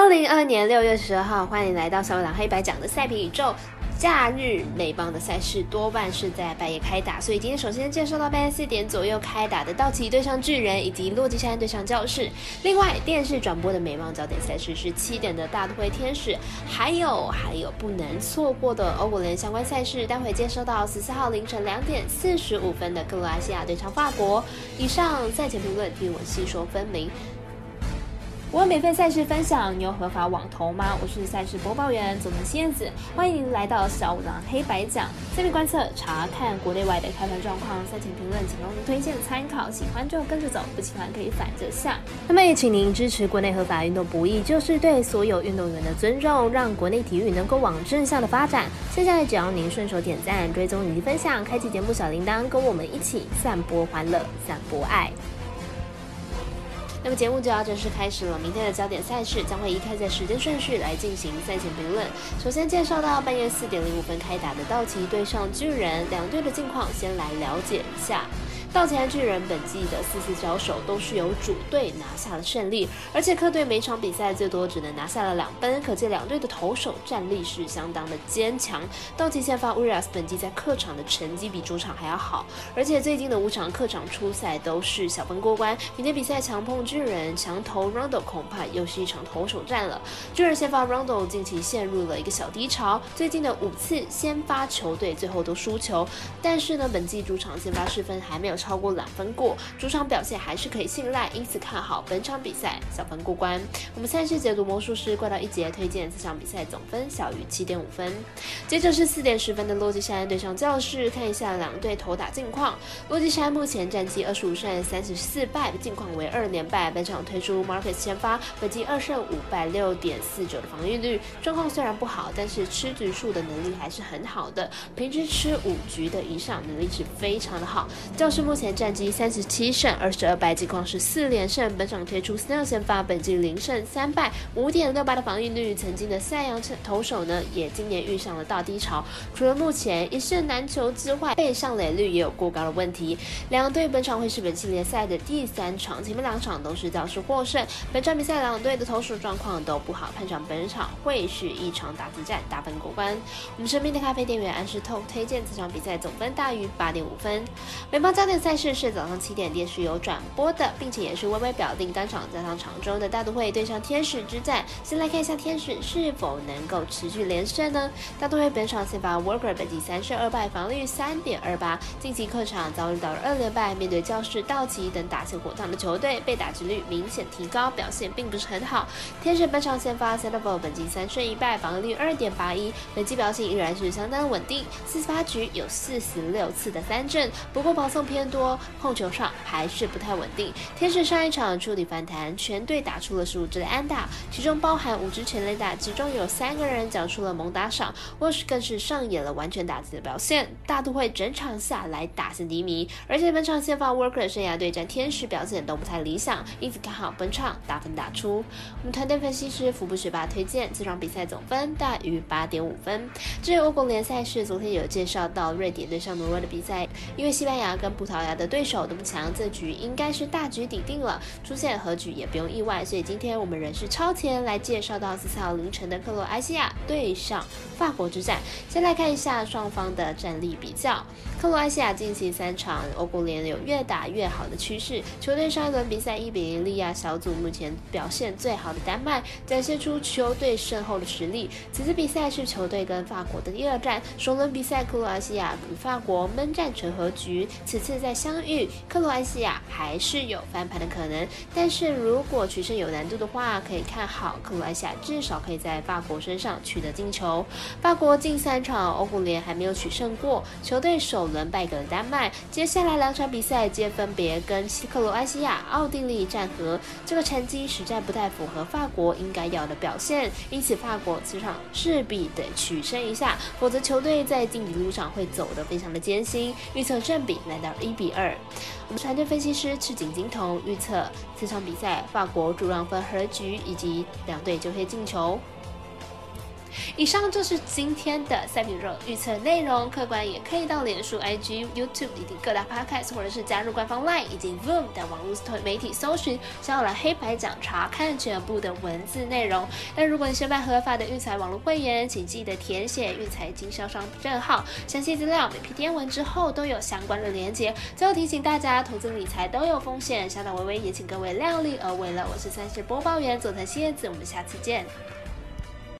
二零二年六月十二号，欢迎来到小五郎黑白讲的赛评宇宙。假日美邦的赛事多半是在半夜开打，所以今天首先介绍到半夜四点左右开打的道奇对上巨人，以及洛基山对上教士。另外，电视转播的美邦焦点赛事是七点的大都会天使，还有还有不能错过的欧国联相关赛事。待会介绍到十四号凌晨两点四十五分的克罗埃西亚对上法国。以上赛前评论听我细说分明。我免费赛事分享，你有合法网投吗？我是赛事播报员佐藤仙子，欢迎来到小五郎黑白讲。下面观测查看国内外的开盘状况，赛前评论仅供推荐参考，喜欢就跟着走，不喜欢可以反着下。那么也请您支持国内合法运动不易，就是对所有运动员的尊重，让国内体育能够往正向的发展。现在只要您顺手点赞、追踪以及分享，开启节目小铃铛，跟我们一起散播欢乐，散播爱。那么节目就要正式开始了。明天的焦点赛事将会依开赛时间顺序来进行赛前评论。首先介绍到半夜四点零五分开打的道奇对上巨人，两队的近况先来了解一下。道奇和巨人本季的四次交手都是由主队拿下了胜利，而且客队每场比赛最多只能拿下了两分，可见两队的投手战力是相当的坚强。道奇先发乌拉斯本季在客场的成绩比主场还要好，而且最近的五场客场出赛都是小分过关。明天比赛强碰巨人，强投 Rondo 恐怕又是一场投手战了。巨人先发 Rondo 近期陷入了一个小低潮，最近的五次先发球队最后都输球，但是呢，本季主场先发失分还没有。超过两分过，主场表现还是可以信赖，因此看好本场比赛小分过关。我们赛事解读魔术师怪盗一节推荐这场比赛总分小于七点五分。接着是四点十分的洛基山对上教室，看一下两队投打近况。洛基山目前战绩二十五胜三十四败，近况为二连败。本场推出 Marcus 先发，本季二胜五败六点四九的防御率，状况虽然不好，但是吃局数的能力还是很好的，平均吃五局的以上能力是非常的好。教室。目前战绩三十七胜二十二败，近况是四连胜。本场推出 Snell 先发，本季零胜三败，五点六八的防御率。曾经的赛扬投手呢，也今年遇上了大低潮。除了目前一胜难求之外，被上垒率也有过高的问题。两队本场会是本系列赛的第三场，前面两场都是教士获胜。本场比赛两队的投手状况都不好，判上本场会是一场打子战，打分过关。我们身边的咖啡店员安石透推荐这场比赛总分大于八点五分。美邦焦点。赛事是早上七点电视有转播的，并且也是微微表定单场加上场中的大都会对上天使之战。先来看一下天使是否能够持续连胜呢？大都会本场先发 Worker 本季三胜二败，防率三点二八，晋级客场遭遇到了二连败，面对教室、道奇等打线火烫的球队，被打击率明显提高，表现并不是很好。天使本场先发 s e t a b l 本季三胜一败，防率二点八一，本季表现依然是相当稳定，四十八局有四十六次的三振，不过保送偏。多控球上还是不太稳定。天使上一场处理反弹，全队打出了十五支的安打，其中包含五支全垒打，其中有三个人缴出了猛打赏。沃什更是上演了完全打击的表现。大都会整场下来打线低迷，而且本场先发 Worker 生涯对战天使表现都不太理想，因此看好本场打分打出。我们团队分析师福布学霸推荐这场比赛总分大于八点五分。至于欧国联赛是昨天有介绍到瑞典对上挪威的比赛，因为西班牙跟葡萄。牙的对手都不强，这局应该是大局已定了，出现和局也不用意外。所以今天我们仍是超前来介绍到四号凌晨的克罗埃西亚对上法国之战。先来看一下双方的战力比较。克罗埃西亚近期三场欧国联有越打越好的趋势，球队上一轮比赛一比零力压小组目前表现最好的丹麦，展现出球队深厚的实力。此次比赛是球队跟法国的第二战，首轮比赛克罗埃西亚与法国闷战成和局，此次在在相遇，克罗埃西亚还是有翻盘的可能。但是如果取胜有难度的话，可以看好克罗埃西亚至少可以在法国身上取得进球。法国近三场欧国联还没有取胜过，球队首轮败给了丹麦，接下来两场比赛皆分别跟西克罗埃西亚、奥地利战和，这个成绩实在不太符合法国应该要的表现。因此法国此场势必得取胜一下，否则球队在晋级路上会走得非常的艰辛。预测胜比来到一。比二，我们团队分析师赤井金童预测这场比赛法国主让分和局以及两队就会进球。以上就是今天的赛品肉预测内容，客官也可以到脸书、IG、YouTube 以及各大 Podcast，或者是加入官方 Line 以及 Voom 等网络媒体搜寻“想要来黑白奖”，查看全部的文字内容。那如果你是办合法的育才网络会员，请记得填写育才经销商证号，详细资料每篇电文之后都有相关的连接。最后提醒大家，投资理财都有风险，小岛微微也请各位量力而为了。我是三十播报员佐藤蝎子，我们下次见。